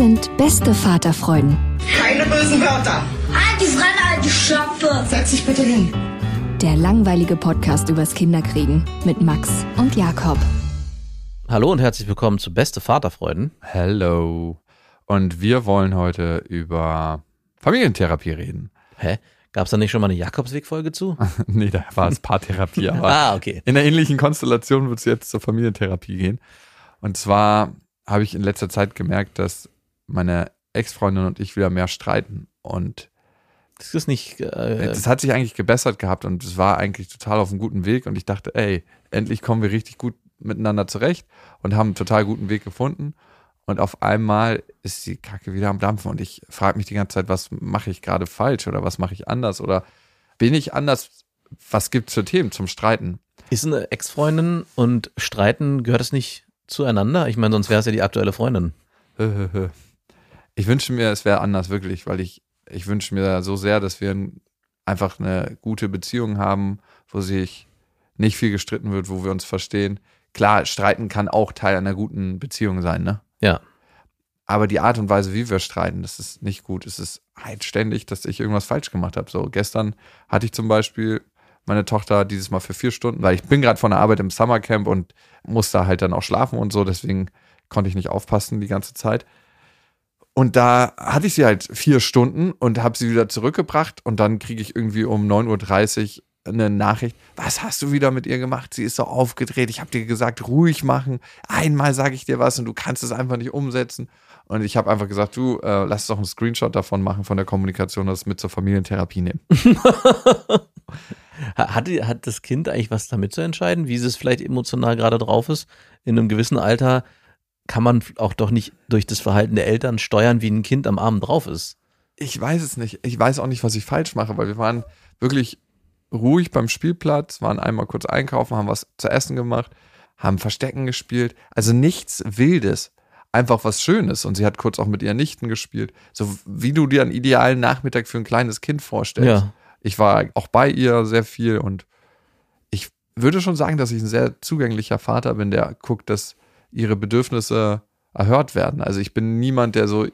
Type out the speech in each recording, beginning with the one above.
Sind beste Vaterfreuden. Keine bösen Wörter. Die Fremde, alte Schöpfe. Setz dich bitte hin. Der langweilige Podcast übers Kinderkriegen mit Max und Jakob. Hallo und herzlich willkommen zu Beste Vaterfreuden. Hello. Und wir wollen heute über Familientherapie reden. Hä? Gab es da nicht schon mal eine Jakobsweg-Folge zu? nee, da war es Paartherapie, aber ah, okay. in einer ähnlichen Konstellation wird es jetzt zur Familientherapie gehen. Und zwar habe ich in letzter Zeit gemerkt, dass meine Ex-Freundin und ich wieder mehr streiten. Und Das ist nicht. Äh, das hat sich eigentlich gebessert gehabt und es war eigentlich total auf einem guten Weg. Und ich dachte, ey, endlich kommen wir richtig gut miteinander zurecht und haben einen total guten Weg gefunden. Und auf einmal ist die Kacke wieder am Dampfen und ich frage mich die ganze Zeit, was mache ich gerade falsch oder was mache ich anders oder bin ich anders? Was gibt es für Themen zum Streiten? ist eine Ex-Freundin und Streiten, gehört es nicht zueinander? Ich meine, sonst wäre es ja die aktuelle Freundin. Ich wünsche mir, es wäre anders, wirklich, weil ich, ich wünsche mir so sehr, dass wir ein- einfach eine gute Beziehung haben, wo sich nicht viel gestritten wird, wo wir uns verstehen. Klar, streiten kann auch Teil einer guten Beziehung sein, ne? Ja. Aber die Art und Weise, wie wir streiten, das ist nicht gut. Es ist halt ständig, dass ich irgendwas falsch gemacht habe. So, gestern hatte ich zum Beispiel meine Tochter dieses Mal für vier Stunden, weil ich bin gerade von der Arbeit im Summercamp und muss da halt dann auch schlafen und so, deswegen konnte ich nicht aufpassen die ganze Zeit. Und da hatte ich sie halt vier Stunden und habe sie wieder zurückgebracht und dann kriege ich irgendwie um 9.30 Uhr eine Nachricht, was hast du wieder mit ihr gemacht? Sie ist so aufgedreht, ich habe dir gesagt, ruhig machen. Einmal sage ich dir was und du kannst es einfach nicht umsetzen. Und ich habe einfach gesagt, du, äh, lass doch einen Screenshot davon machen von der Kommunikation, das mit zur Familientherapie nehmen. Ha- Hat, hat das Kind eigentlich was damit zu entscheiden, wie es vielleicht emotional gerade drauf ist? In einem gewissen Alter kann man auch doch nicht durch das Verhalten der Eltern steuern, wie ein Kind am Abend drauf ist. Ich weiß es nicht. Ich weiß auch nicht, was ich falsch mache, weil wir waren wirklich ruhig beim Spielplatz, waren einmal kurz einkaufen, haben was zu essen gemacht, haben Verstecken gespielt. Also nichts Wildes. Einfach was Schönes. Und sie hat kurz auch mit ihren Nichten gespielt. So wie du dir einen idealen Nachmittag für ein kleines Kind vorstellst. Ja. Ich war auch bei ihr sehr viel und ich würde schon sagen, dass ich ein sehr zugänglicher Vater bin, der guckt, dass ihre Bedürfnisse erhört werden. Also ich bin niemand, der so,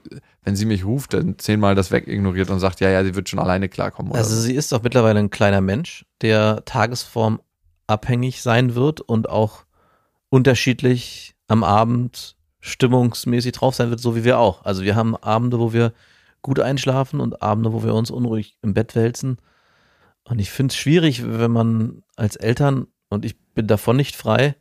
wenn sie mich ruft, dann zehnmal das wegignoriert und sagt, ja, ja, sie wird schon alleine klarkommen. Also so. sie ist doch mittlerweile ein kleiner Mensch, der tagesformabhängig sein wird und auch unterschiedlich am Abend stimmungsmäßig drauf sein wird, so wie wir auch. Also wir haben Abende, wo wir gut einschlafen und Abende, wo wir uns unruhig im Bett wälzen. Und ich finde es schwierig, wenn man als Eltern, und ich bin davon nicht frei,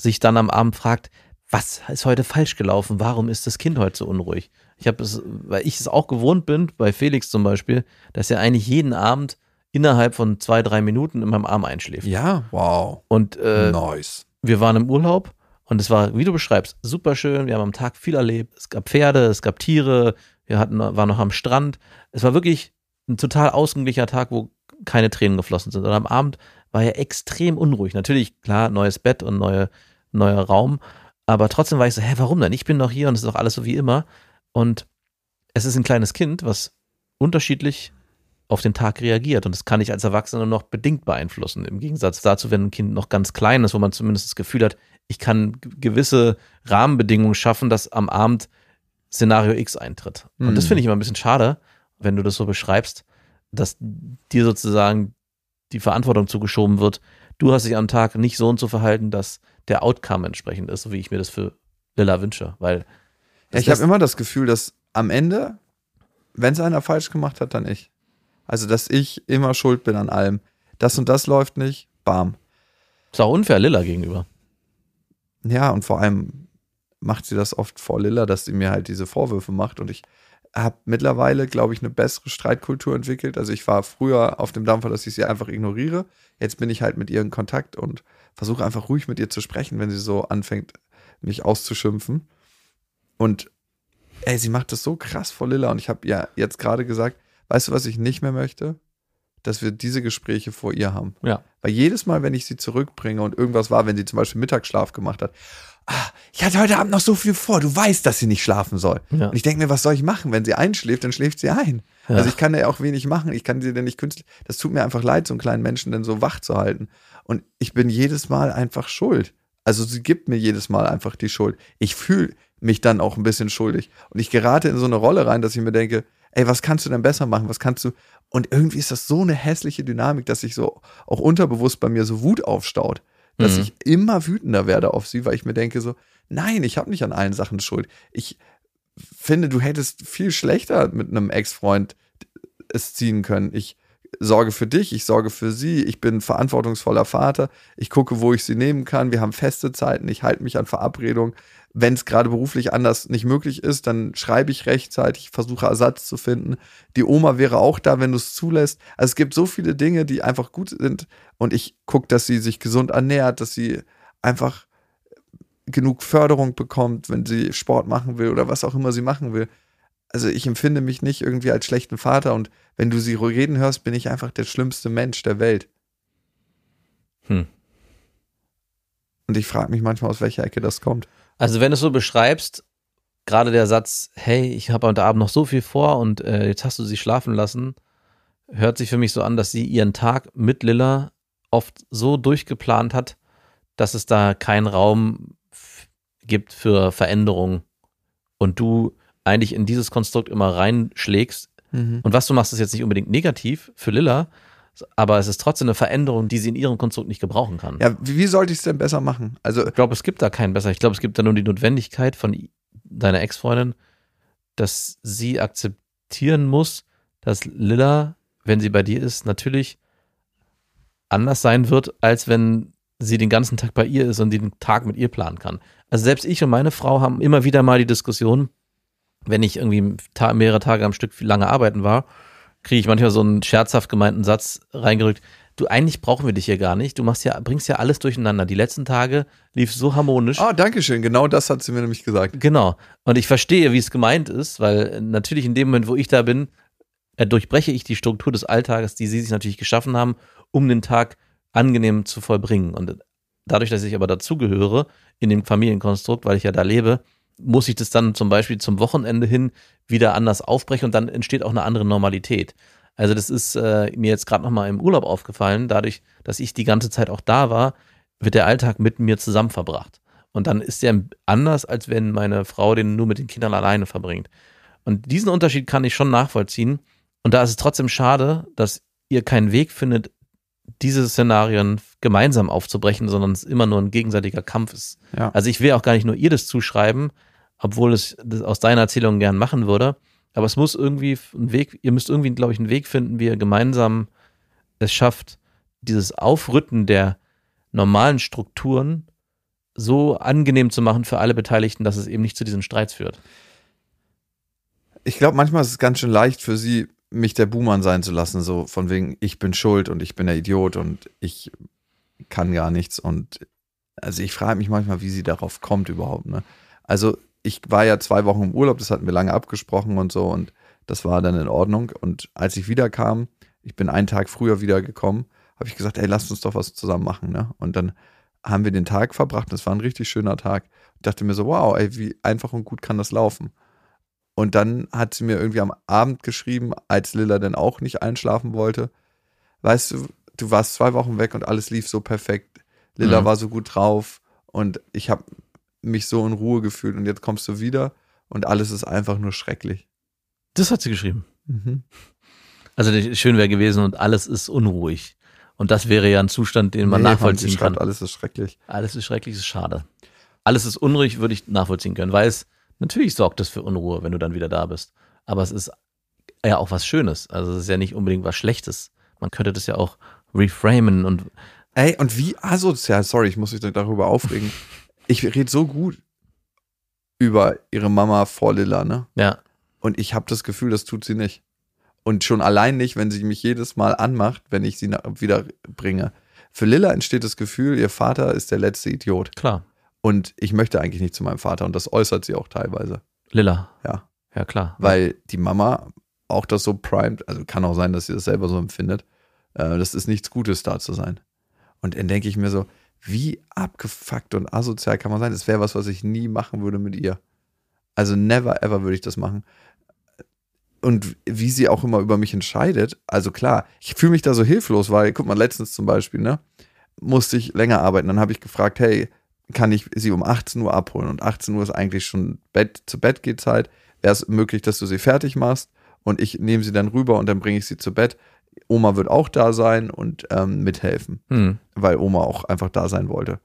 sich dann am Abend fragt, was ist heute falsch gelaufen? Warum ist das Kind heute so unruhig? Ich habe es, weil ich es auch gewohnt bin, bei Felix zum Beispiel, dass er eigentlich jeden Abend innerhalb von zwei, drei Minuten in meinem Arm einschläft. ja, wow. Und äh, nice. wir waren im Urlaub und es war, wie du beschreibst, super schön. Wir haben am Tag viel erlebt. Es gab Pferde, es gab Tiere, wir hatten, waren noch am Strand. Es war wirklich ein total ausgeglichener Tag, wo keine Tränen geflossen sind. Und am Abend war er extrem unruhig. Natürlich, klar, neues Bett und neue, neuer Raum. Aber trotzdem war ich so, hä, warum denn? Ich bin doch hier und es ist doch alles so wie immer. Und es ist ein kleines Kind, was unterschiedlich auf den Tag reagiert. Und das kann ich als Erwachsener noch bedingt beeinflussen. Im Gegensatz dazu, wenn ein Kind noch ganz klein ist, wo man zumindest das Gefühl hat, ich kann gewisse Rahmenbedingungen schaffen, dass am Abend Szenario X eintritt. Und das Mhm. finde ich immer ein bisschen schade, wenn du das so beschreibst, dass dir sozusagen die Verantwortung zugeschoben wird. Du hast dich am Tag nicht so und so verhalten, dass der Outcome entsprechend ist, so wie ich mir das für Lilla wünsche. Weil Ja, ich habe immer das Gefühl, dass am Ende, wenn es einer falsch gemacht hat, dann ich. Also, dass ich immer schuld bin an allem. Das und das läuft nicht, bam. ist auch unfair Lilla gegenüber. Ja, und vor allem macht sie das oft vor Lilla, dass sie mir halt diese Vorwürfe macht. Und ich habe mittlerweile, glaube ich, eine bessere Streitkultur entwickelt. Also ich war früher auf dem Dampfer, dass ich sie einfach ignoriere. Jetzt bin ich halt mit ihr in Kontakt und versuche einfach ruhig mit ihr zu sprechen, wenn sie so anfängt, mich auszuschimpfen. Und ey, sie macht das so krass vor Lilla. Und ich habe ja jetzt gerade gesagt, weißt du, was ich nicht mehr möchte? Dass wir diese Gespräche vor ihr haben. Ja. Weil jedes Mal, wenn ich sie zurückbringe und irgendwas war, wenn sie zum Beispiel Mittagsschlaf gemacht hat, ah, ich hatte heute Abend noch so viel vor, du weißt, dass sie nicht schlafen soll. Ja. Und ich denke mir, was soll ich machen? Wenn sie einschläft, dann schläft sie ein. Ja. Also ich kann ja auch wenig machen. Ich kann sie denn nicht künstlich. Das tut mir einfach leid, so einen kleinen Menschen denn so wach zu halten. Und ich bin jedes Mal einfach schuld. Also sie gibt mir jedes Mal einfach die Schuld. Ich fühle mich dann auch ein bisschen schuldig. Und ich gerate in so eine Rolle rein, dass ich mir denke, ey, was kannst du denn besser machen? Was kannst du? Und irgendwie ist das so eine hässliche Dynamik, dass sich so auch unterbewusst bei mir so Wut aufstaut, dass Mhm. ich immer wütender werde auf sie, weil ich mir denke so, nein, ich habe nicht an allen Sachen Schuld. Ich finde, du hättest viel schlechter mit einem Ex-Freund es ziehen können. Ich sorge für dich, ich sorge für sie, ich bin verantwortungsvoller Vater, ich gucke, wo ich sie nehmen kann, wir haben feste Zeiten, ich halte mich an Verabredungen. Wenn es gerade beruflich anders nicht möglich ist, dann schreibe ich rechtzeitig, versuche Ersatz zu finden. Die Oma wäre auch da, wenn du es zulässt. Also es gibt so viele Dinge, die einfach gut sind und ich gucke, dass sie sich gesund ernährt, dass sie einfach genug Förderung bekommt, wenn sie Sport machen will oder was auch immer sie machen will. Also ich empfinde mich nicht irgendwie als schlechten Vater und wenn du sie reden hörst, bin ich einfach der schlimmste Mensch der Welt. Hm. Und ich frage mich manchmal, aus welcher Ecke das kommt. Also wenn du es so beschreibst, gerade der Satz, hey, ich habe heute Abend noch so viel vor und äh, jetzt hast du sie schlafen lassen, hört sich für mich so an, dass sie ihren Tag mit Lilla oft so durchgeplant hat, dass es da keinen Raum gibt für Veränderung und du eigentlich in dieses Konstrukt immer reinschlägst. Und was du machst, ist jetzt nicht unbedingt negativ für Lilla, aber es ist trotzdem eine Veränderung, die sie in ihrem Konstrukt nicht gebrauchen kann. Ja, wie, sollte ich es denn besser machen? Also Ich glaube, es gibt da keinen besser. Ich glaube, es gibt da nur die Notwendigkeit von deiner Ex-Freundin, dass sie akzeptieren muss, dass Lilla, wenn sie bei dir ist, natürlich anders sein wird, als wenn sie den ganzen Tag bei ihr ist und den Tag mit ihr planen kann. Also selbst ich und meine Frau haben immer wieder mal die Diskussion, wenn ich irgendwie mehrere Tage am Stück lange arbeiten war, kriege ich manchmal so einen scherzhaft gemeinten Satz reingerückt. Du, eigentlich brauchen wir dich hier gar nicht. Du machst ja, bringst ja alles durcheinander. Die letzten Tage lief so harmonisch. Oh, danke schön. Genau das hat sie mir nämlich gesagt. Genau. Und ich verstehe, wie es gemeint ist, weil äh, natürlich in dem Moment, wo ich da bin, äh, durchbreche ich die Struktur des Alltages, die sie sich natürlich geschaffen haben, um den Tag angenehm zu vollbringen. Und dadurch, dass ich aber dazugehöre in dem Familienkonstrukt, weil ich ja da lebe, muss ich das dann zum Beispiel zum Wochenende hin wieder anders aufbrechen und dann entsteht auch eine andere Normalität. Also das ist äh, mir jetzt gerade nochmal im Urlaub aufgefallen, dadurch, dass ich die ganze Zeit auch da war, wird der Alltag mit mir zusammen verbracht. Und dann ist der anders, als wenn meine Frau den nur mit den Kindern alleine verbringt. Und diesen Unterschied kann ich schon nachvollziehen. Und da ist es trotzdem schade, dass ihr keinen Weg findet, diese Szenarien gemeinsam aufzubrechen, sondern es immer nur ein gegenseitiger Kampf ist. Ja. Also ich will auch gar nicht nur ihr das zuschreiben, obwohl es aus deiner Erzählung gern machen würde. Aber es muss irgendwie ein Weg, ihr müsst irgendwie, glaube ich, einen Weg finden, wie ihr gemeinsam es schafft, dieses Aufrütten der normalen Strukturen so angenehm zu machen für alle Beteiligten, dass es eben nicht zu diesen Streits führt. Ich glaube, manchmal ist es ganz schön leicht für sie, mich der Buhmann sein zu lassen, so von wegen, ich bin schuld und ich bin der Idiot und ich kann gar nichts. Und also ich frage mich manchmal, wie sie darauf kommt überhaupt. Ne? Also ich war ja zwei Wochen im Urlaub, das hatten wir lange abgesprochen und so und das war dann in Ordnung. Und als ich wiederkam, ich bin einen Tag früher wiedergekommen, habe ich gesagt, ey, lasst uns doch was zusammen machen. Ne? Und dann haben wir den Tag verbracht, das war ein richtig schöner Tag. Ich dachte mir so, wow, ey, wie einfach und gut kann das laufen. Und dann hat sie mir irgendwie am Abend geschrieben, als Lilla dann auch nicht einschlafen wollte. Weißt du, du warst zwei Wochen weg und alles lief so perfekt. Lilla Mhm. war so gut drauf und ich habe mich so in Ruhe gefühlt und jetzt kommst du wieder und alles ist einfach nur schrecklich. Das hat sie geschrieben. Mhm. Also schön wäre gewesen und alles ist unruhig. Und das wäre ja ein Zustand, den man Nee, nachvollziehen kann. alles ist schrecklich. Alles ist schrecklich, ist schade. Alles ist unruhig, würde ich nachvollziehen können, weil es natürlich sorgt es für Unruhe, wenn du dann wieder da bist. Aber es ist ja auch was Schönes. Also es ist ja nicht unbedingt was Schlechtes. Man könnte das ja auch reframen und Ey, und wie asozial, sorry, ich muss mich darüber aufregen. Ich rede so gut über ihre Mama vor Lilla, ne? ja, Und ich habe das Gefühl, das tut sie nicht. Und schon allein nicht, wenn sie mich jedes Mal anmacht, wenn ich sie wieder bringe. Für Lilla entsteht das Gefühl, ihr Vater ist der letzte Idiot. klar. Und ich möchte eigentlich nicht zu meinem Vater. Und das äußert sie auch teilweise. Lilla. Ja. Ja, klar. Weil die Mama auch das so primed, also kann auch sein, dass sie das selber so empfindet. Äh, das ist nichts Gutes, da zu sein. Und dann denke ich mir so, wie abgefuckt und asozial kann man sein? Das wäre was, was ich nie machen würde mit ihr. Also never ever würde ich das machen. Und wie sie auch immer über mich entscheidet, also klar, ich fühle mich da so hilflos, weil, guck mal, letztens zum Beispiel, ne, musste ich länger arbeiten. Dann habe ich gefragt, hey, kann ich sie um 18 Uhr abholen? Und 18 Uhr ist eigentlich schon Bett, zu Bett geht Zeit. Wäre es möglich, dass du sie fertig machst und ich nehme sie dann rüber und dann bringe ich sie zu Bett. Oma wird auch da sein und ähm, mithelfen Hm. weil Oma auch einfach da sein wollte.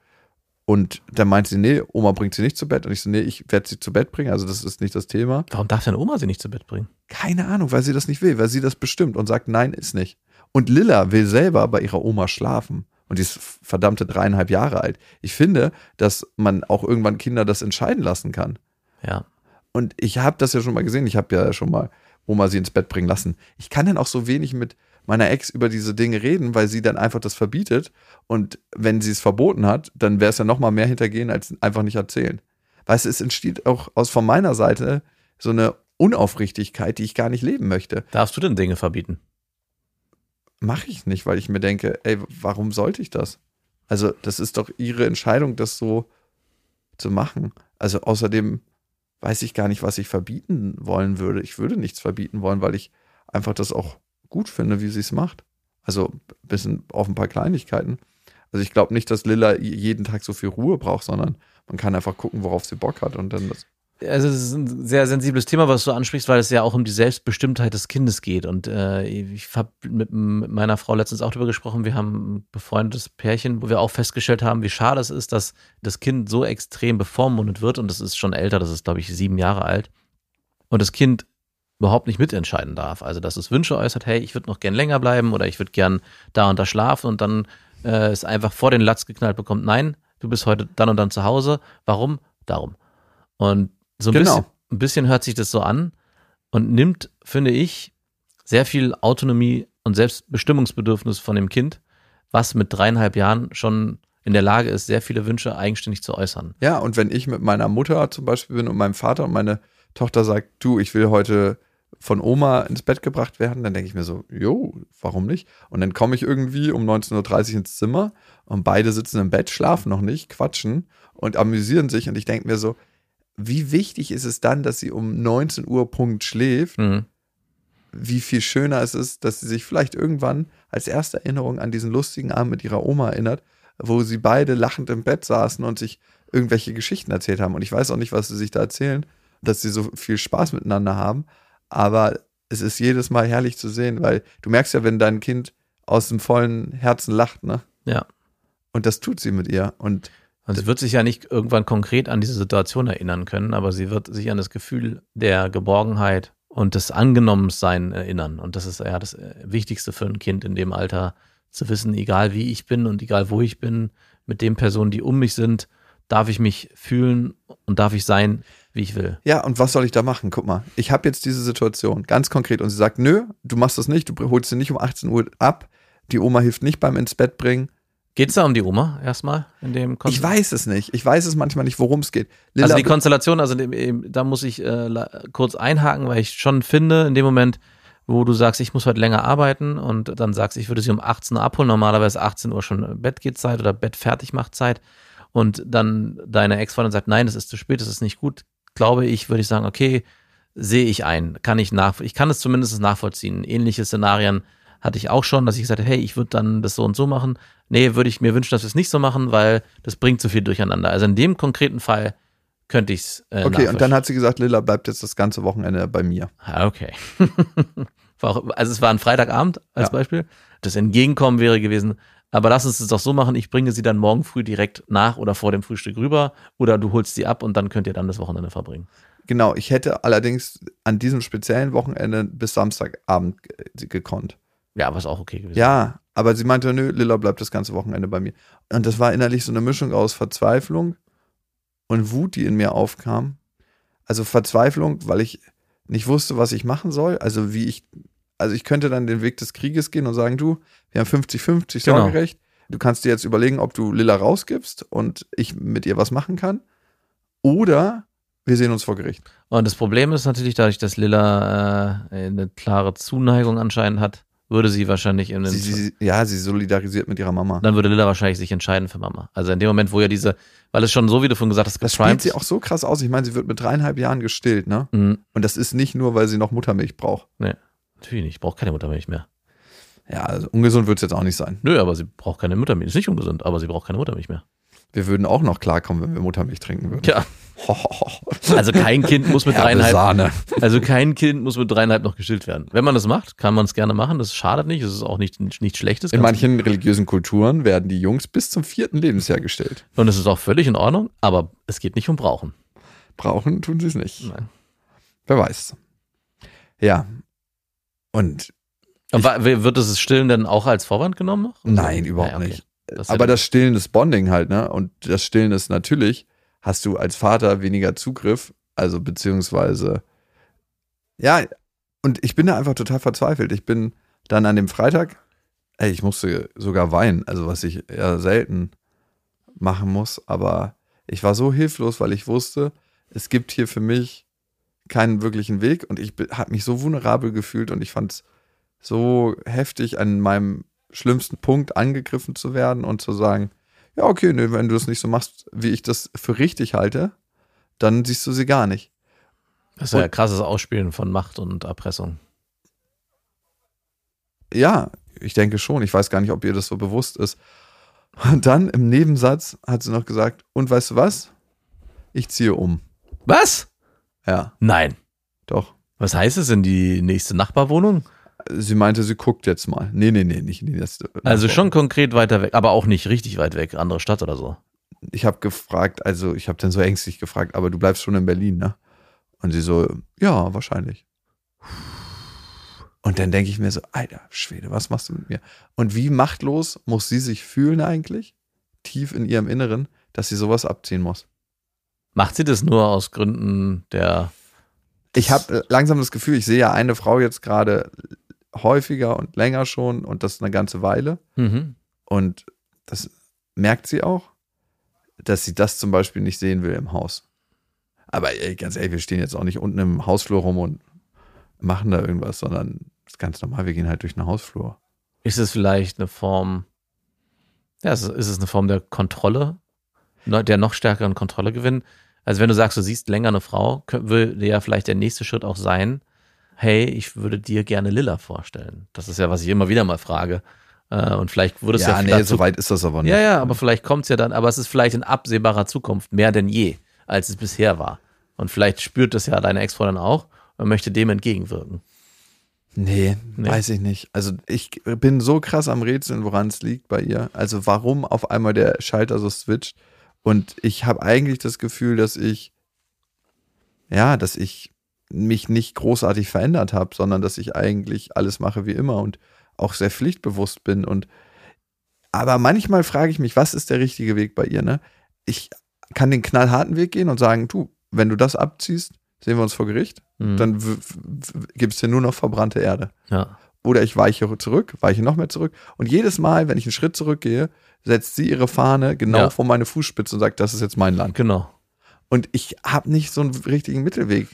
Und dann meinte sie, nee, Oma bringt sie nicht zu Bett. Und ich so, nee, ich werde sie zu Bett bringen, also das ist nicht das Thema. Warum darf deine Oma sie nicht zu Bett bringen? Keine Ahnung, weil sie das nicht will, weil sie das bestimmt und sagt, nein, ist nicht. Und Lilla will selber bei ihrer Oma schlafen. Und die ist verdammte dreieinhalb Jahre alt. Ich finde, dass man auch irgendwann Kinder das entscheiden lassen kann. Ja. Und ich habe das ja schon mal gesehen. Ich habe ja schon mal Oma sie ins Bett bringen lassen. Ich kann dann auch so wenig mit meiner Ex über diese Dinge reden, weil sie dann einfach das verbietet. Und wenn sie es verboten hat, dann wäre es ja noch mal mehr hintergehen als einfach nicht erzählen. Weißt du, es entsteht auch aus von meiner Seite so eine Unaufrichtigkeit, die ich gar nicht leben möchte. Darfst du denn Dinge verbieten? Mache ich nicht, weil ich mir denke, ey, warum sollte ich das? Also, das ist doch ihre Entscheidung, das so zu machen. Also, außerdem weiß ich gar nicht, was ich verbieten wollen würde. Ich würde nichts verbieten wollen, weil ich einfach das auch gut finde, wie sie es macht. Also, ein bisschen auf ein paar Kleinigkeiten. Also, ich glaube nicht, dass Lilla jeden Tag so viel Ruhe braucht, sondern man kann einfach gucken, worauf sie Bock hat und dann das. Also es ist ein sehr sensibles Thema, was du ansprichst, weil es ja auch um die Selbstbestimmtheit des Kindes geht. Und äh, ich habe mit, mit meiner Frau letztens auch darüber gesprochen. Wir haben ein befreundetes Pärchen, wo wir auch festgestellt haben, wie schade es ist, dass das Kind so extrem bevormundet wird. Und das ist schon älter, das ist, glaube ich, sieben Jahre alt. Und das Kind überhaupt nicht mitentscheiden darf. Also, dass es Wünsche äußert, hey, ich würde noch gern länger bleiben oder ich würde gern da und da schlafen und dann äh, es einfach vor den Latz geknallt bekommt, nein, du bist heute dann und dann zu Hause. Warum? Darum. Und so ein, Genau. bisschen, ein bisschen hört sich das so an und nimmt, finde ich, sehr viel Autonomie und Selbstbestimmungsbedürfnis von dem Kind, was mit dreieinhalb Jahren schon in der Lage ist, sehr viele Wünsche eigenständig zu äußern. Ja, und wenn ich mit meiner Mutter zum Beispiel bin und meinem Vater und meine Tochter sagt, du, ich will heute von Oma ins Bett gebracht werden, dann denke ich mir so, jo, warum nicht? Und dann komme ich irgendwie um 19.30 Uhr ins Zimmer und beide sitzen im Bett, schlafen noch nicht, quatschen und amüsieren sich und ich denke mir so, wie wichtig ist es dann, dass sie um 19 Uhr Punkt schläft, Mhm. wie viel schöner es ist, dass sie sich vielleicht irgendwann als erste Erinnerung an diesen lustigen Abend mit ihrer Oma erinnert, wo sie beide lachend im Bett saßen und sich irgendwelche Geschichten erzählt haben. Und ich weiß auch nicht, was sie sich da erzählen, dass sie so viel Spaß miteinander haben. Aber es ist jedes Mal herrlich zu sehen, weil du merkst ja, wenn dein Kind aus dem vollen Herzen lacht, ne? Ja. Und das tut sie mit ihr. Und Und sie wird sich ja nicht irgendwann konkret an diese Situation erinnern können, aber sie wird sich an das Gefühl der Geborgenheit und des Angenommensein erinnern. Und das ist ja das äh, Wichtigste für ein Kind in dem Alter, zu wissen, egal wie ich bin und egal wo ich bin, mit den Personen, die um mich sind, darf ich mich fühlen und darf ich sein, wie ich will. ja, und was soll ich da machen? Guck mal, ich habe jetzt diese Situation, ganz konkret. Und sie sagt, nö, du machst das nicht, du holst sie nicht um 18 Uhr ab. Die Oma hilft nicht beim ins Bett bringen. Geht es da um die Oma erstmal in dem Kon Ich weiß es nicht. Ich weiß es manchmal nicht, worum es geht. Lilla, Also die Konstellation, also da muss ich äh, kurz einhaken, weil ich schon finde, in dem Moment, wo du sagst, ich muss heute länger arbeiten und dann sagst, ich würde sie um 18 Uhr abholen, normalerweise 18 Uhr schon Bettgehzeit oder Bettfertigmachzeit und dann deine Ex-Freundin sagt, nein, das ist zu spät, das ist nicht gut, glaube ich, würde ich sagen, okay, sehe ich ein, kann ich nach, ich kann es zumindest nachvollziehen. Ähnliche Szenarien hatte ich auch schon, dass ich gesagt habe, hey, ich würde dann das so und so machen. Nee, würde ich mir wünschen, dass wir es nicht so machen, weil das bringt zu viel durcheinander. Also in dem konkreten Fall könnte ich es. Äh, okay, und dann hat sie gesagt, Lilla bleibt jetzt das ganze Wochenende bei mir. Ah, Okay. Auch, also es war ein Freitagabend als Ja. Beispiel. Das Entgegenkommen wäre gewesen, aber lass uns es doch so machen, ich bringe sie dann morgen früh direkt nach oder vor dem Frühstück rüber oder du holst sie ab und dann könnt ihr dann das Wochenende verbringen. Genau, ich hätte allerdings an diesem speziellen Wochenende bis Samstagabend ge- gekonnt. Ja, was auch okay gewesen. Ja, aber sie meinte, nö, Lilla bleibt das ganze Wochenende bei mir. Und das war innerlich so eine Mischung aus Verzweiflung und Wut, die in mir aufkam. Also Verzweiflung, weil ich nicht wusste, was ich machen soll. Also wie ich, also ich könnte dann den Weg des Krieges gehen und sagen, du, wir haben 50-50 Genau. Sorgerecht. Du kannst dir jetzt überlegen, ob du Lilla rausgibst und ich mit ihr was machen kann. Oder wir sehen uns vor Gericht. Und das Problem ist natürlich, dadurch, dass Lilla äh, eine klare Zuneigung anscheinend hat, würde sie wahrscheinlich in den Sie, sie, ja, sie solidarisiert mit ihrer Mama. dann würde Lilla wahrscheinlich sich entscheiden für Mama. Also in dem Moment, wo ja diese, weil es schon so, wie du vorhin gesagt hast, Das spielt geprimed sie auch so krass aus. Ich meine, sie wird mit dreieinhalb Jahren gestillt, ne? Mhm. Und das ist nicht nur, weil sie noch Muttermilch braucht. Nee, natürlich nicht. Ich brauche keine Muttermilch mehr. Ja, also ungesund wird es jetzt auch nicht sein. Nö, aber sie braucht keine Muttermilch. Ist nicht ungesund, aber sie braucht keine Muttermilch mehr. Wir würden auch noch klarkommen, wenn wir Muttermilch trinken würden. Tja, also kein Kind muss mit dreieinhalb, Sahne. also kein Kind muss mit dreieinhalb noch gestillt werden. Wenn man das macht, kann man es gerne machen. Das schadet nicht. Es ist auch nicht, nicht schlechtes. In manchen religiösen Kulturen werden die Jungs bis zum vierten Lebensjahr gestillt. Und es ist auch völlig in Ordnung, aber es geht nicht um Brauchen. Brauchen tun sie es nicht. Nein. Wer weiß. Ja. Und Aber wird das Stillen denn auch als Vorwand genommen noch? nein, überhaupt Ja, okay. nicht. Das Aber das Stillen ist Bonding halt, ne? Und das Stillen ist natürlich, hast du als Vater weniger Zugriff, also beziehungsweise, ja, und ich bin da einfach total verzweifelt. Ich bin dann an dem Freitag, ey, ich musste sogar weinen, also was ich eher selten machen muss, aber ich war so hilflos, weil ich wusste, es gibt hier für mich keinen wirklichen Weg und ich habe mich so vulnerabel gefühlt und ich fand es so heftig, an meinem schlimmsten Punkt angegriffen zu werden und zu sagen, ja, okay, nö, wenn du es nicht so machst, wie ich das für richtig halte, dann siehst du sie gar nicht. Das ist ja ein krasses Ausspielen von Macht und Erpressung. Ja, ich denke schon. Ich weiß gar nicht, ob ihr das so bewusst ist. Und dann im Nebensatz hat sie noch gesagt, und weißt du was? Ich ziehe um. Was? Ja, Nein. doch. Was heißt es in die nächste Nachbarwohnung? Sie meinte, sie guckt jetzt mal. Nee, nee, nee, nicht in die letzte. Also schon konkret weiter weg, aber auch nicht richtig weit weg, andere Stadt oder so. Ich habe gefragt, also ich habe dann so ängstlich gefragt, aber du bleibst schon in Berlin, ne? Und sie so, ja, wahrscheinlich. Und dann denke ich mir so, Alter, Schwede, was machst du mit mir? Und wie machtlos muss sie sich fühlen eigentlich, tief in ihrem Inneren, dass sie sowas abziehen muss? Macht sie das nur aus Gründen der. Ich habe langsam das Gefühl, ich sehe ja eine Frau jetzt gerade häufiger und länger schon und das eine ganze Weile. Mhm. Und das merkt sie auch, dass sie das zum Beispiel nicht sehen will im Haus. Aber ey, ganz ehrlich, wir stehen jetzt auch nicht unten im Hausflur rum und machen da irgendwas, sondern das ist ganz normal, wir gehen halt durch einen Hausflur. Ist es vielleicht eine Form. Ja, ist es- ist es eine Form der Kontrolle, ne, der noch stärkeren Kontrolle gewinnen? Also wenn du sagst, du siehst länger eine Frau, würde ja vielleicht der nächste Schritt auch sein, hey, ich würde dir gerne Lilla vorstellen. Das ist ja, was ich immer wieder mal frage. Äh, Und vielleicht würde es ja, ja, nee, dazu so weit ist das aber nicht. Ja, ja, aber vielleicht kommt es ja dann, aber es ist vielleicht in absehbarer Zukunft mehr denn je, als es bisher war. Und vielleicht spürt das ja deine Ex-Freundin auch und möchte dem entgegenwirken. Nee, Nee. weiß ich nicht. Also ich bin so krass am Rätseln, woran es liegt bei ihr. Also warum auf einmal der Schalter so switcht. Und ich habe eigentlich das Gefühl, dass ich, ja, dass ich mich nicht großartig verändert habe, sondern dass ich eigentlich alles mache wie immer und auch sehr pflichtbewusst bin. Und aber manchmal frage ich mich, was ist der richtige Weg bei ihr? Ne? Ich kann den knallharten Weg gehen und sagen, du, wenn du das abziehst, sehen wir uns vor Gericht. Mhm. Dann gibt es dir nur noch verbrannte Erde. Ja. Oder ich weiche zurück, weiche noch mehr zurück. Und jedes Mal, wenn ich einen Schritt zurückgehe, setzt sie ihre Fahne genau Ja. vor meine Fußspitze und sagt, das ist jetzt mein Land. Genau. Und ich habe nicht so einen richtigen Mittelweg.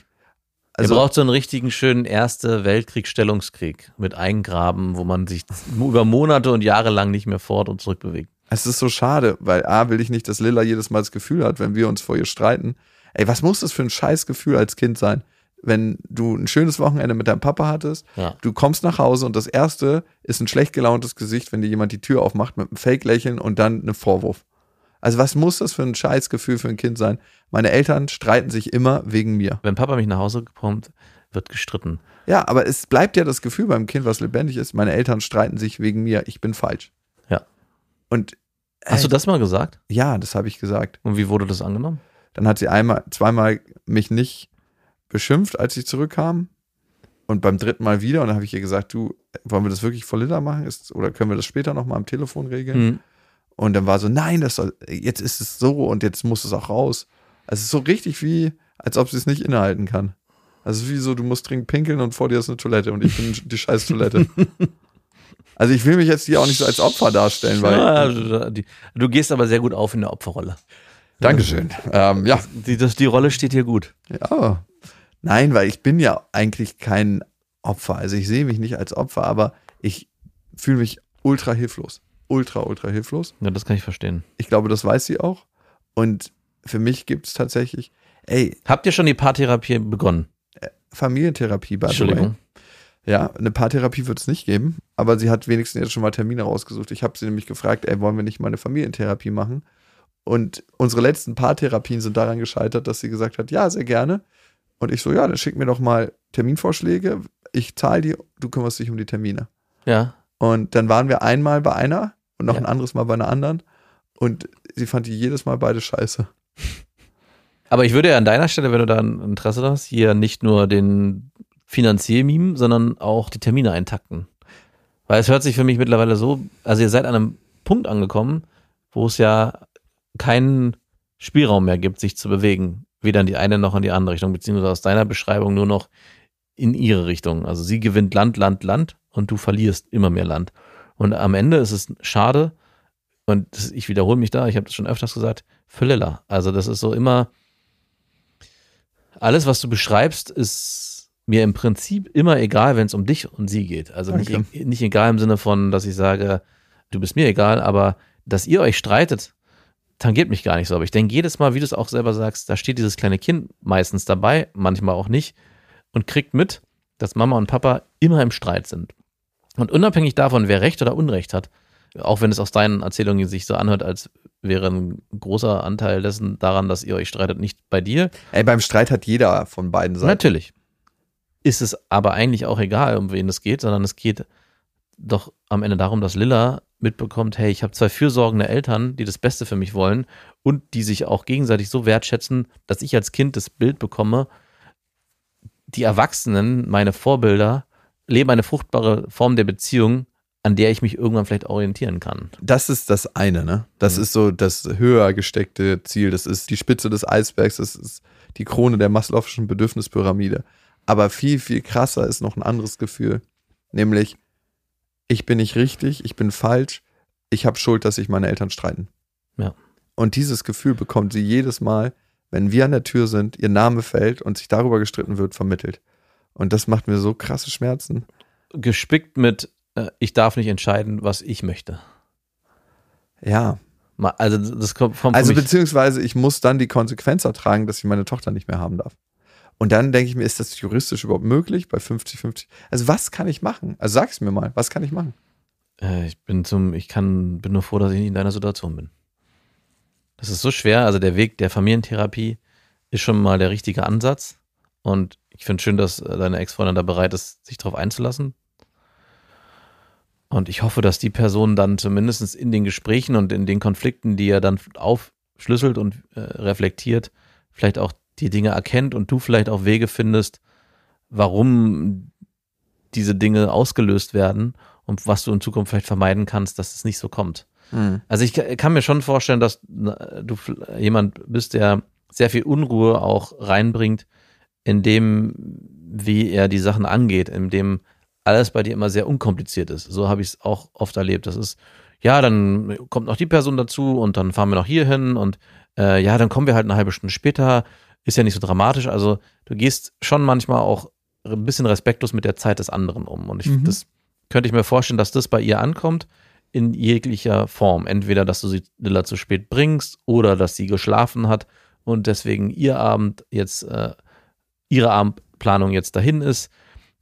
Also, Ihr braucht so einen richtigen schönen Erste Weltkrieg-Stellungskrieg mit Eingraben, wo man sich über Monate und Jahre lang nicht mehr fort und zurück bewegt. es ist so schade, weil A, will ich nicht, dass Lilla jedes Mal das Gefühl hat, wenn wir uns vor ihr streiten. Ey, was muss das für ein scheiß Gefühl als Kind sein, wenn du ein schönes Wochenende mit deinem Papa hattest, Ja. du kommst nach Hause und das erste ist ein schlecht gelauntes Gesicht, wenn dir jemand die Tür aufmacht mit einem Fake-Lächeln und dann einem Vorwurf. Also was muss das für ein scheiß Gefühl für ein Kind sein? Meine Eltern streiten sich immer wegen mir. Wenn Papa mich nach Hause kommt, wird gestritten. Ja, aber es bleibt ja das Gefühl beim Kind, was lebendig ist. Meine Eltern streiten sich wegen mir, ich bin falsch. Ja. Und Hast du das mal gesagt? ja, das habe ich gesagt. Und wie wurde das angenommen? Dann hat sie einmal, zweimal mich nicht beschimpft, als ich zurückkam. Und beim dritten Mal wieder. Und dann habe ich ihr gesagt, du, wollen wir das wirklich vor Linda machen? Ist, oder können wir das später nochmal am Telefon regeln? Mhm. Und dann war so, nein, das soll, jetzt ist es so und jetzt muss es auch raus. Also es ist so richtig wie, als ob sie es nicht innehalten kann. Also wie so, du musst dringend pinkeln und vor dir ist eine Toilette und ich bin die scheiß Toilette. Also ich will mich jetzt hier auch nicht so als Opfer darstellen, weil. Ja, du, die, du gehst aber sehr gut auf in der Opferrolle. Dankeschön. Ähm, ja, Die, das, die Rolle steht hier gut. ja. Nein, weil ich bin ja eigentlich kein Opfer. Also ich sehe mich nicht als Opfer, aber ich fühle mich ultra hilflos. Ultra, ultra hilflos. Ja, das kann ich verstehen. Ich glaube, das weiß sie auch. Und für mich gibt es tatsächlich, ey, Habt ihr schon die Paartherapie begonnen? Familientherapie by the way. Entschuldigung. Ja, eine Paartherapie wird es nicht geben, aber sie hat wenigstens jetzt schon mal Termine rausgesucht. Ich habe sie nämlich gefragt, ey, wollen wir nicht mal eine Familientherapie machen? Und unsere letzten Paartherapien sind daran gescheitert, dass sie gesagt hat, ja, sehr gerne. Und ich so, ja, dann schick mir doch mal Terminvorschläge. Ich zahle die, du kümmerst dich um die Termine. Ja. Und dann waren wir einmal bei einer und noch Ja. ein anderes Mal bei einer anderen. Und sie fand die jedes Mal beide scheiße. Aber ich würde ja an deiner Stelle, wenn du da ein Interesse hast, hier nicht nur den finanziell mimen, sondern auch die Termine eintakten. Weil es hört sich für mich mittlerweile so, also ihr seid an einem Punkt angekommen, wo es ja keinen Spielraum mehr gibt, sich zu bewegen. Weder in die eine noch in die andere Richtung, beziehungsweise aus deiner Beschreibung nur noch in ihre Richtung. Also sie gewinnt Land, Land, Land und du verlierst immer mehr Land. Und am Ende ist es schade, und das, ich wiederhole mich da, ich habe das schon öfters gesagt, für Lilla. Also das ist so immer, alles, was du beschreibst, ist mir im Prinzip immer egal, wenn es um dich und sie geht. Also nicht, e- nicht egal im Sinne von, dass ich sage, du bist mir egal, aber dass ihr euch streitet, tangiert mich gar nicht so. Aber ich denke jedes Mal, wie du es auch selber sagst, da steht dieses kleine Kind meistens dabei, manchmal auch nicht, und kriegt mit, dass Mama und Papa immer im Streit sind. Und unabhängig davon, wer Recht oder Unrecht hat, auch wenn es aus deinen Erzählungen sich so anhört, als wäre ein großer Anteil dessen daran, dass ihr euch streitet, nicht bei dir, Ey, beim Streit hat jeder von beiden Seiten. Natürlich. Ist es aber eigentlich auch egal, um wen es geht, sondern es geht doch am Ende darum, dass Lilla mitbekommt, hey, ich habe zwei fürsorgende Eltern, die das Beste für mich wollen und die sich auch gegenseitig so wertschätzen, dass ich als Kind das Bild bekomme, die Erwachsenen, meine Vorbilder, leben eine fruchtbare Form der Beziehung, an der ich mich irgendwann vielleicht orientieren kann. Das ist das eine, ne? Das Mhm. ist so das höher gesteckte Ziel. Das ist die Spitze des Eisbergs. Das ist die Krone der Maslow'schen Bedürfnispyramide. Aber viel, viel krasser ist noch ein anderes Gefühl. Nämlich, ich bin nicht richtig, ich bin falsch, ich habe Schuld, dass sich meine Eltern streiten. Ja. Und dieses Gefühl bekommt sie jedes Mal, wenn wir an der Tür sind, ihr Name fällt und sich darüber gestritten wird, vermittelt. Und das macht mir so krasse Schmerzen. Gespickt mit, äh, ich darf nicht entscheiden, was ich möchte. Ja. Mal- Also das kommt vom Also beziehungsweise ich muss dann die Konsequenz ertragen, dass ich meine Tochter nicht mehr haben darf. Und dann denke ich mir, ist das juristisch überhaupt möglich bei 50-50? Also was kann ich machen? Also sag's mir mal, was kann ich machen? Äh, ich bin zum, ich kann, bin nur froh, dass ich nicht in deiner Situation bin. Das ist so schwer. Also der Weg der Familientherapie ist schon mal der richtige Ansatz. Und ich finde schön, dass deine Ex-Freundin da bereit ist, sich darauf einzulassen. Und ich hoffe, dass die Person dann zumindest in den Gesprächen und in den Konflikten, die er dann aufschlüsselt und äh, reflektiert, vielleicht auch die Dinge erkennt und du vielleicht auch Wege findest, warum diese Dinge ausgelöst werden und was du in Zukunft vielleicht vermeiden kannst, dass es nicht so kommt. Also ich ka- kann mir schon vorstellen, dass du jemand bist, der sehr viel Unruhe auch reinbringt, in dem, wie er die Sachen angeht, in dem alles bei dir immer sehr unkompliziert ist. So habe ich es auch oft erlebt. Das ist, ja, dann kommt noch die Person dazu und dann fahren wir noch hier hin und äh, ja, dann kommen wir halt eine halbe Stunde später. Ist ja nicht so dramatisch. Also du gehst schon manchmal auch ein bisschen respektlos mit der Zeit des anderen um. Und ich, Mhm. das könnte ich mir vorstellen, dass das bei ihr ankommt in jeglicher Form. Entweder, dass du sie Lilla zu spät bringst oder dass sie geschlafen hat und deswegen ihr Abend jetzt, äh, ihre Abendplanung jetzt dahin ist,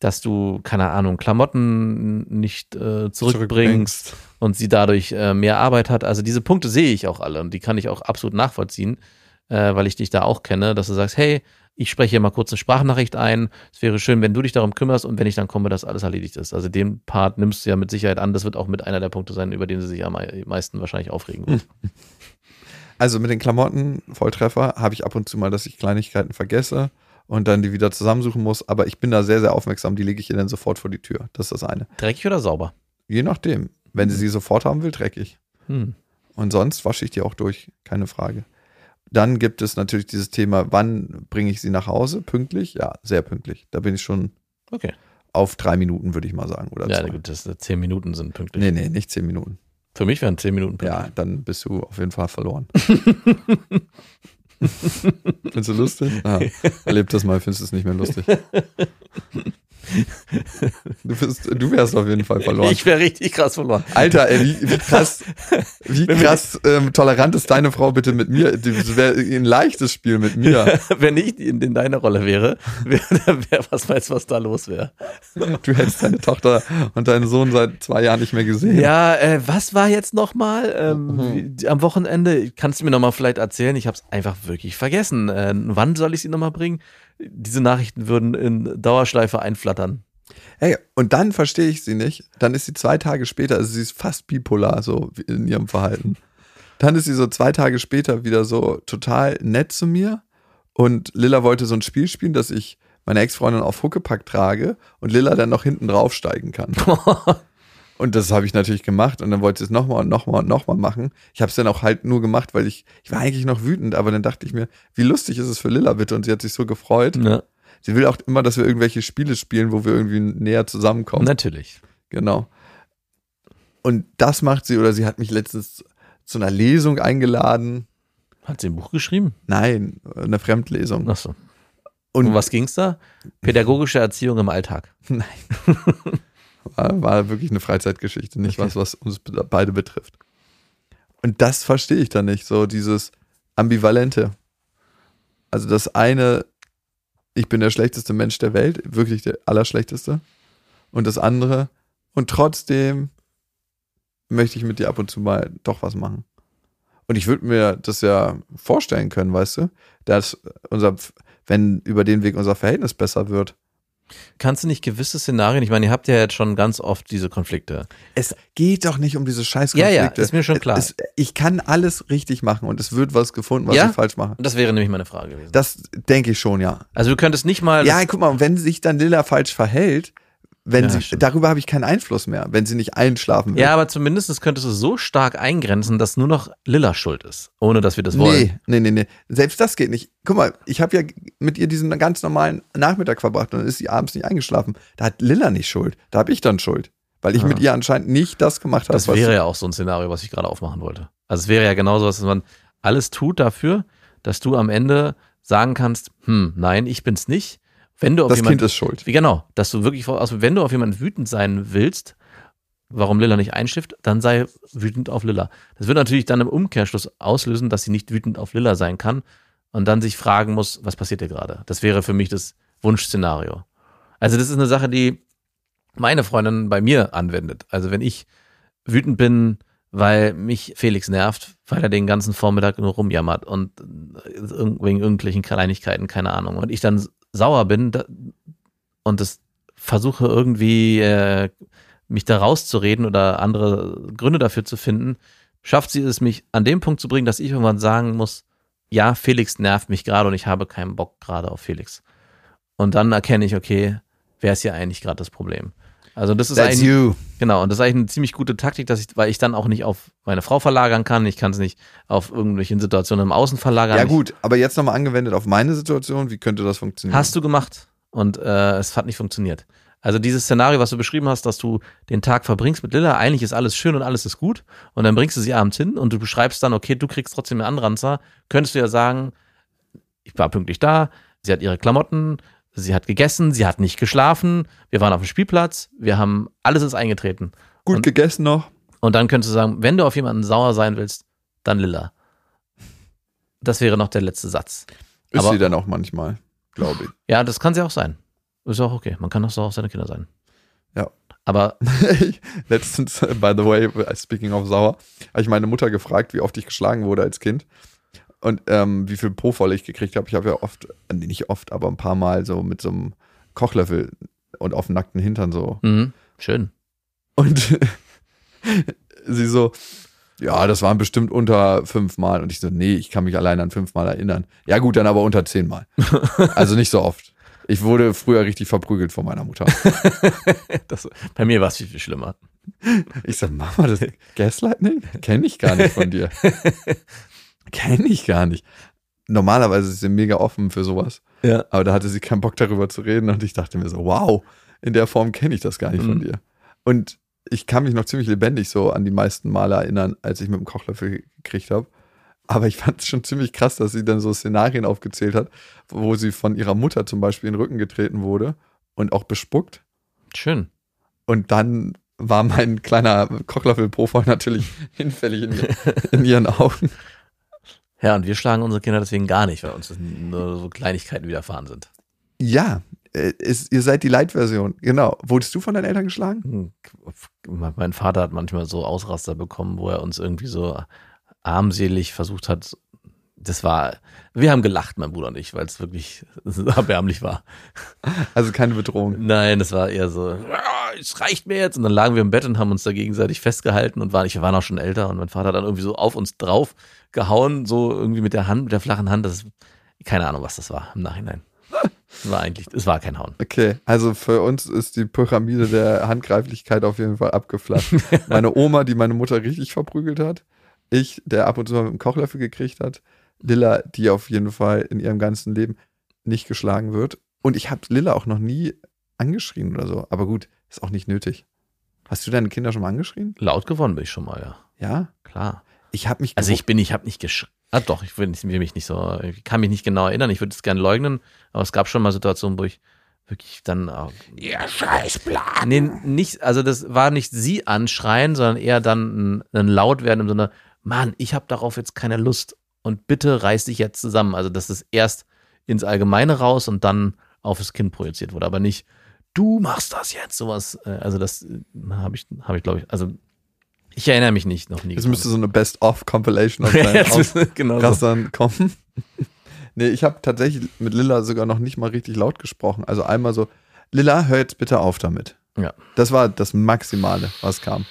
dass du, keine Ahnung, Klamotten nicht äh, zurückbringst und sie dadurch äh, mehr Arbeit hat. Also diese Punkte sehe ich auch alle und die kann ich auch absolut nachvollziehen, äh, weil ich dich da auch kenne, dass du sagst, hey, ich spreche hier mal kurz eine Sprachnachricht ein. Es wäre schön, wenn du dich darum kümmerst und wenn ich dann komme, dass alles erledigt ist. Also den Part nimmst du ja mit Sicherheit an. Das wird auch mit einer der Punkte sein, über den sie sich am meisten wahrscheinlich aufregen wird. Also mit den Klamotten, Volltreffer, habe ich ab und zu mal, dass ich Kleinigkeiten vergesse und dann die wieder zusammensuchen muss. Aber ich bin da sehr, sehr aufmerksam. Die lege ich ihr dann sofort vor die Tür. Das ist das eine. Dreckig oder sauber? Je nachdem. Wenn sie sie sofort haben will, dreckig. Hm. Und sonst wasche ich die auch durch, keine Frage. Dann gibt es natürlich dieses Thema, wann bringe ich sie nach Hause? Pünktlich? Ja, sehr pünktlich. Da bin ich schon Okay. auf drei Minuten, würde ich mal sagen. Oder Ja, zwei. gut, das zehn Minuten sind pünktlich. Nee, nee, nicht zehn Minuten. Für mich wären zehn Minuten pünktlich. Ja, dann bist du auf jeden Fall verloren. Findest du lustig? Ah, erleb das mal, findest du es nicht mehr lustig. Du, bist, du wärst auf jeden Fall verloren. Ich wäre richtig krass verloren. Alter, ey, wie, wie krass, wie krass ähm, tolerant ist deine Frau bitte mit mir? Das wäre ein leichtes Spiel mit mir. Wenn ich in, in deiner Rolle wäre, wäre wär, was weißt du, was da los wäre. Du hättest deine Tochter und deinen Sohn seit zwei Jahren nicht mehr gesehen. Ja, äh, was war jetzt nochmal ähm, wie- am Wochenende? Kannst du mir nochmal vielleicht erzählen? Ich habe es einfach wirklich vergessen. Äh, wann soll ich sie nochmal bringen? Diese Nachrichten würden in Dauerschleife einflattern. Hey, und dann verstehe ich sie nicht. Dann ist sie zwei Tage später, also sie ist fast bipolar so in ihrem Verhalten. Dann ist sie so zwei Tage später wieder so total nett zu mir. Und Lilla wollte so ein Spiel spielen, dass ich meine Ex-Freundin auf Huckepack trage und Lilla dann noch hinten draufsteigen kann. Und das habe ich natürlich gemacht und dann wollte sie es nochmal und nochmal und nochmal machen. Ich habe es dann auch halt nur gemacht, weil ich, ich war eigentlich noch wütend, aber dann dachte ich mir, wie lustig ist es für Lilla bitte und sie hat sich so gefreut. Ja, Sie will auch immer, dass wir irgendwelche Spiele spielen, wo wir irgendwie näher zusammenkommen. natürlich. Genau. Und das macht sie, oder sie hat mich letztens zu einer Lesung eingeladen. Hat sie ein Buch geschrieben? Nein, eine Fremdlesung. Achso. Und Um was ging's da? Pädagogische Erziehung im Alltag. Nein. war, war wirklich eine Freizeitgeschichte, nicht was, was uns be- beide betrifft. Und das verstehe ich dann nicht, so dieses Ambivalente. Also das eine, ich bin der schlechteste Mensch der Welt, wirklich der allerschlechteste. Und das andere, und trotzdem möchte ich mit dir ab und zu mal doch was machen. Und ich würde mir das ja vorstellen können, weißt du, dass unser, wenn über den Weg unser Verhältnis besser wird. Kannst du nicht gewisse Szenarien, ich meine, ihr habt ja jetzt schon ganz oft diese Konflikte. Es geht doch nicht um diese scheiß Ja, ja, ist mir schon klar. Es, ich kann alles richtig machen und es wird was gefunden, was Ja? ich falsch mache. Das wäre nämlich meine Frage gewesen. Das denke ich schon, ja. Also du könntest nicht mal. Ja, guck mal, wenn sich dann Lilla falsch verhält, wenn Ja, sie, stimmt. darüber habe ich keinen Einfluss mehr, wenn sie nicht einschlafen will. Ja, aber zumindest könntest du so stark eingrenzen, dass nur noch Lilla schuld ist, ohne dass wir das wollen. Nee, nee, nee, nee. Selbst das geht nicht. Guck mal, ich habe ja mit ihr diesen ganz normalen Nachmittag verbracht und dann ist sie abends nicht eingeschlafen. Da hat Lilla nicht Schuld. Da habe ich dann Schuld. Weil ich Ah. mit ihr anscheinend nicht das gemacht habe. Das wäre ja auch so ein Szenario, was ich gerade aufmachen wollte. Also es wäre ja genauso, dass man alles tut dafür, dass du am Ende sagen kannst, hm, nein, ich bin's nicht. Wenn du auf das jemanden, Kind ist schuld. wie genau, dass du wirklich, also wenn du auf jemanden wütend sein willst, warum Lilla nicht einstifft, dann sei wütend auf Lilla. Das wird natürlich dann im Umkehrschluss auslösen, dass sie nicht wütend auf Lilla sein kann und dann sich fragen muss, was passiert hier gerade? Das wäre für mich das Wunschszenario. Also das ist eine Sache, die meine Freundin bei mir anwendet. Also wenn ich wütend bin, weil mich Felix nervt, weil er den ganzen Vormittag nur rumjammert und wegen irgendwelchen Kleinigkeiten, keine Ahnung. Und ich dann sauer bin und das versuche irgendwie äh, mich da rauszureden oder andere Gründe dafür zu finden, schafft sie es, mich an dem Punkt zu bringen, dass ich irgendwann sagen muss, ja, Felix nervt mich gerade und ich habe keinen Bock gerade auf Felix. Und dann erkenne ich, okay, wer ist hier eigentlich gerade das Problem? Also das ist That's eigentlich, you. Genau, und das ist eigentlich eine ziemlich gute Taktik, dass ich, weil ich dann auch nicht auf meine Frau verlagern kann, ich kann es nicht auf irgendwelche Situationen im Außen verlagern. Ja gut, aber jetzt nochmal angewendet auf meine Situation, wie könnte das funktionieren? Hast du gemacht und äh, es hat nicht funktioniert. Also dieses Szenario, was du beschrieben hast, dass du den Tag verbringst mit Lilla, eigentlich ist alles schön und alles ist gut und dann bringst du sie abends hin und du beschreibst dann, okay, du kriegst trotzdem einen Anranzer, könntest du ja sagen, ich war pünktlich da, sie hat ihre Klamotten, sie hat gegessen, sie hat nicht geschlafen, wir waren auf dem Spielplatz, wir haben, alles ist eingetreten. Gut und- gegessen noch? Und dann könntest du sagen, wenn du auf jemanden sauer sein willst, dann Lilla. Das wäre noch der letzte Satz. Ist Aber- sie dann auch manchmal, glaube ich. Ja, das kann sie auch sein. Ist auch okay. Man kann auch so auf seine Kinder sein. Ja. Aber Letztens, by the way, speaking of sauer, habe ich meine Mutter gefragt, wie oft ich geschlagen wurde als Kind. Und ähm, wie viel Po-Voll ich gekriegt habe. Ich habe ja oft, äh, nee, nicht oft, aber ein paar Mal so mit so einem Kochlöffel und auf dem nackten Hintern so. Mhm. Schön. Und sie so, ja, das waren bestimmt unter fünfmal. Und ich so, nee, ich kann mich allein an fünfmal erinnern. Ja, gut, dann aber unter zehnmal. Also nicht so oft. Ich wurde früher richtig verprügelt von meiner Mutter. Das, bei mir war es viel, viel schlimmer. Ich sag, Mama, das Gaslighting kenne ich gar nicht von dir. Kenne ich gar nicht. Normalerweise ist sie mega offen für sowas. Ja. Aber da hatte sie keinen Bock darüber zu reden und ich dachte mir so, wow, in der Form kenne ich das gar nicht von Mhm. dir. Und ich kann mich noch ziemlich lebendig so an die meisten Male erinnern, als ich mit dem Kochlöffel gekriegt habe. Aber ich fand es schon ziemlich krass, dass sie dann so Szenarien aufgezählt hat, wo sie von ihrer Mutter zum Beispiel in den Rücken getreten wurde und auch bespuckt. Schön. Und dann war mein kleiner Kochlöffel-Profil natürlich hinfällig in, in ihren Augen. Ja, und wir schlagen unsere Kinder deswegen gar nicht, weil uns nur so Kleinigkeiten widerfahren sind. Ja, äh, ist, ihr seid die Light-Version. Genau. Wurdest du von deinen Eltern geschlagen? Hm, Mein Vater hat manchmal so Ausraster bekommen, wo er uns irgendwie so armselig versucht hat. Das war, wir haben gelacht, mein Bruder und ich, weil es wirklich erbärmlich war. Also keine Bedrohung. Nein, das war eher so, "Ja, es reicht mir jetzt. Und dann lagen wir im Bett und haben uns da gegenseitig festgehalten und waren, ich wir waren auch schon älter und mein Vater hat dann irgendwie so auf uns drauf gehauen, so irgendwie mit der Hand, mit der flachen Hand. Das keine Ahnung, was das war im Nachhinein. War eigentlich, es war kein Hauen. Okay, also für uns ist die Pyramide der Handgreiflichkeit auf jeden Fall abgeflacht. Meine Oma, die meine Mutter richtig verprügelt hat. Ich, der ab und zu mal mit dem Kochlöffel gekriegt hat. Lilla, die auf jeden Fall in ihrem ganzen Leben nicht geschlagen wird. Und ich habe Lilla auch noch nie angeschrien oder so. Aber gut, ist auch nicht nötig. Hast du deine Kinder schon mal angeschrien? Laut gewonnen bin ich schon mal, ja. Ja? Klar. Ich habe mich Also ich bin, ich habe nicht geschrien. Ah, doch, ich will, nicht- will mich nicht so, ich kann mich nicht genau erinnern. Ich würde es gerne leugnen, aber es gab schon mal Situationen, wo ich wirklich dann auch. Ihr Scheißplan. Nee, nicht, also das war nicht sie anschreien, sondern eher dann ein, ein laut werden im Sinne, Mann, ich habe darauf jetzt keine Lust und bitte reiß dich jetzt zusammen. Also dass es erst ins Allgemeine raus und dann auf das Kind projiziert wurde, aber nicht, du machst das jetzt, sowas. äh, Also das habe ich, habe ich glaube ich, also ich erinnere mich nicht, noch nie. Es müsste so eine Best-of-Compilation aus deinen genau so. Rastern kommen. nee, ich habe tatsächlich mit Lilla sogar noch nicht mal richtig laut gesprochen. Also einmal so, Lilla, hör jetzt bitte auf damit. Ja. Das war das Maximale, was kam.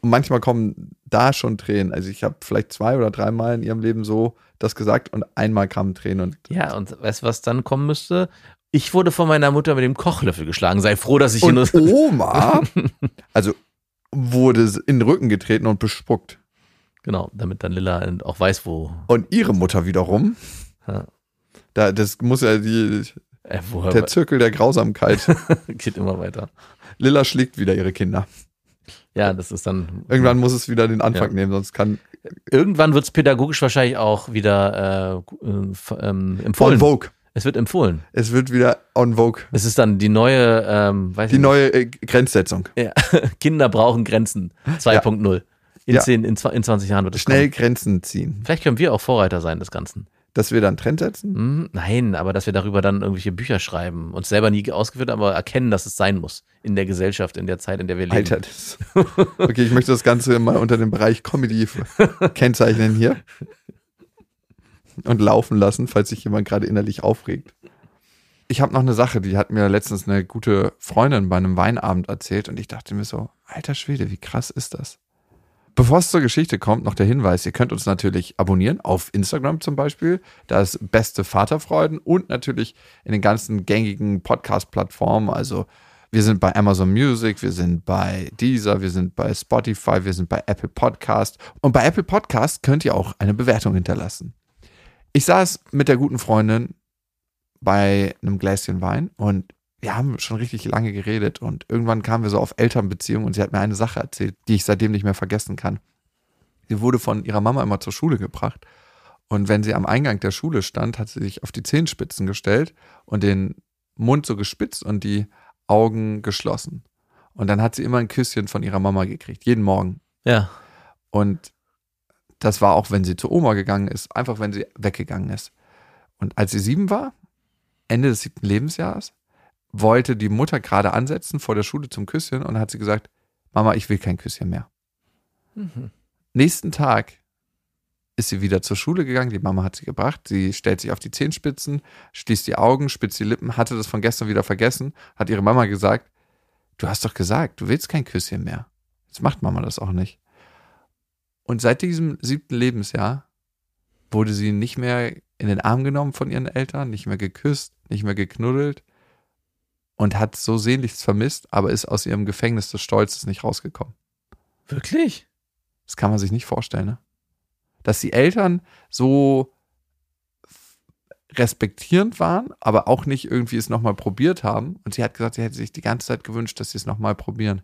Und manchmal kommen da schon Tränen. Also ich habe vielleicht zwei oder dreimal in ihrem Leben so das gesagt und einmal kamen Tränen und Ja, und weißt du, was dann kommen müsste? Ich wurde von meiner Mutter mit dem Kochlöffel geschlagen. Sei froh, dass ich hier Und nur. Oma, also wurde in den Rücken getreten und bespuckt. Genau, damit dann Lilla auch weiß, wo. Und ihre Mutter wiederum, Ja. da, das muss ja die, Äh, der Zirkel der Grausamkeit. geht immer weiter. Lilla schlägt wieder ihre Kinder. Ja, das ist dann. Irgendwann muss es wieder den Anfang Ja. nehmen, sonst kann Irgendwann wird es pädagogisch wahrscheinlich auch wieder äh, äh, f- ähm, empfohlen. on Vogue. Es wird empfohlen. Es wird wieder on Vogue. Es ist dann die neue, ähm, weiß Die ich neue äh, Grenzsetzung. nicht. Ja. Kinder brauchen Grenzen 2.0. In, Ja. 10, in, zwa- in 20 Jahren wird es Schnell kommen. Grenzen ziehen. Vielleicht können wir auch Vorreiter sein des Ganzen. Dass wir dann Trend setzen? Hm, nein, aber dass wir darüber dann irgendwelche Bücher schreiben. Uns selber nie ausgeführt, aber erkennen, dass es sein muss. In der Gesellschaft, in der Zeit, in der wir leben. Alter, das. Okay, ich möchte das Ganze mal unter dem Bereich Comedy kennzeichnen hier. Und laufen lassen, falls sich jemand gerade innerlich aufregt. Ich habe noch eine Sache, die hat mir letztens eine gute Freundin bei einem Weinabend erzählt und ich dachte mir so, alter Schwede, wie krass ist das? Bevor es zur Geschichte kommt, noch der Hinweis, ihr könnt uns natürlich abonnieren, auf Instagram zum Beispiel, da ist beste Vaterfreuden und natürlich in den ganzen gängigen Podcast-Plattformen, also wir sind bei Amazon Music, wir sind bei Deezer, wir sind bei Spotify, wir sind bei Apple Podcast und bei Apple Podcast könnt ihr auch eine Bewertung hinterlassen. Ich saß mit der guten Freundin bei einem Gläschen Wein und wir haben schon richtig lange geredet und irgendwann kamen wir so auf Elternbeziehungen und sie hat mir eine Sache erzählt, die ich seitdem nicht mehr vergessen kann. Sie wurde von ihrer Mama immer zur Schule gebracht und wenn sie am Eingang der Schule stand, hat sie sich auf die Zehenspitzen gestellt und den Mund so gespitzt und die Augen geschlossen. Und dann hat sie immer ein Küsschen von ihrer Mama gekriegt, jeden Morgen. Ja. Und das war auch, wenn sie zur Oma gegangen ist, einfach wenn sie weggegangen ist. Und als sie sieben war, Ende des siebten Lebensjahres, wollte die Mutter gerade ansetzen vor der Schule zum Küsschen und hat sie gesagt, Mama, ich will kein Küsschen mehr. Nächsten Tag ist sie wieder zur Schule gegangen. Die Mama hat sie gebracht. Sie stellt sich auf die Zehenspitzen, schließt die Augen, spitzt die Lippen, hatte das von gestern wieder vergessen, hat ihre Mama gesagt, du hast doch gesagt, du willst kein Küsschen mehr. Jetzt macht Mama das auch nicht. Und seit diesem siebten Lebensjahr wurde sie nicht mehr in den Arm genommen von ihren Eltern, nicht mehr geküsst, nicht mehr geknuddelt und hat so sehnlichst vermisst, aber ist aus ihrem Gefängnis des Stolzes nicht rausgekommen. Wirklich? Das kann man sich nicht vorstellen, ne? Dass die Eltern so respektierend waren, aber auch nicht irgendwie es nochmal probiert haben. Und sie hat gesagt, sie hätte sich die ganze Zeit gewünscht, dass sie es nochmal probieren.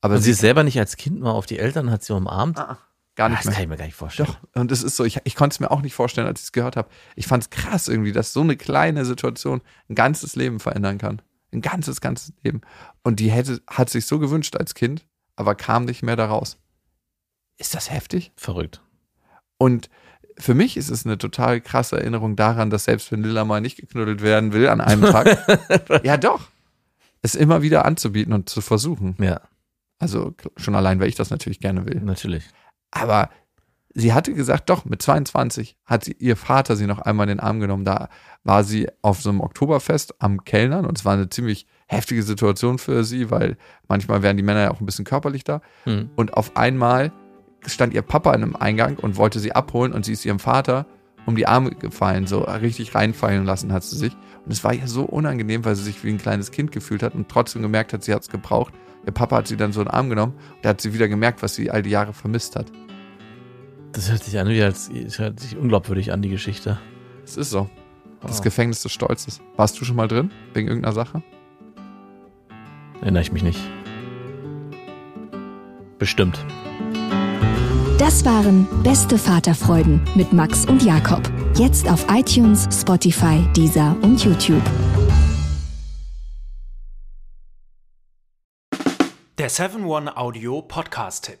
Aber Und sie ist selber nicht als Kind mal auf die Eltern, hat sie umarmt? Ah, gar Ah, nicht das mehr. kann ich mir gar nicht vorstellen. Doch, und es ist so, ich, ich konnte es mir auch nicht vorstellen, als ich es gehört habe. Ich fand es krass irgendwie, dass so eine kleine Situation ein ganzes Leben verändern kann. Ein ganzes, ganzes Leben. Und die hätte, hat sich so gewünscht als Kind, aber kam nicht mehr da raus. Ist das heftig? Verrückt. Und für mich ist es eine total krasse Erinnerung daran, dass selbst wenn Lilla mal nicht geknuddelt werden will an einem Tag, ja doch, es immer wieder anzubieten und zu versuchen. Ja, Also schon allein, weil ich das natürlich gerne will. natürlich. Aber sie hatte gesagt, doch, mit 22 hat sie, ihr Vater sie noch einmal in den Arm genommen. Da war sie auf so einem Oktoberfest am Kellnern und es war eine ziemlich heftige Situation für sie, weil manchmal wären die Männer ja auch ein bisschen körperlich da. Hm. Und auf einmal stand ihr Papa in einem Eingang und wollte sie abholen und sie ist ihrem Vater um die Arme gefallen, so richtig reinfallen lassen hat sie sich. Und es war ihr so unangenehm, weil sie sich wie ein kleines Kind gefühlt hat und trotzdem gemerkt hat, sie hat es gebraucht. Ihr Papa hat sie dann so in den Arm genommen und da hat sie wieder gemerkt, was sie all die Jahre vermisst hat. Das hört sich an wie als das hört sich unglaubwürdig an, die Geschichte. Es ist so. Das Wow. Gefängnis des Stolzes. Warst du schon mal drin? Wegen irgendeiner Sache? Erinnere ich mich nicht. Bestimmt. Das waren Beste Vaterfreuden mit Max und Jakob. Jetzt auf iTunes, Spotify, Deezer und YouTube. Der 7-One-Audio-Podcast-Tipp.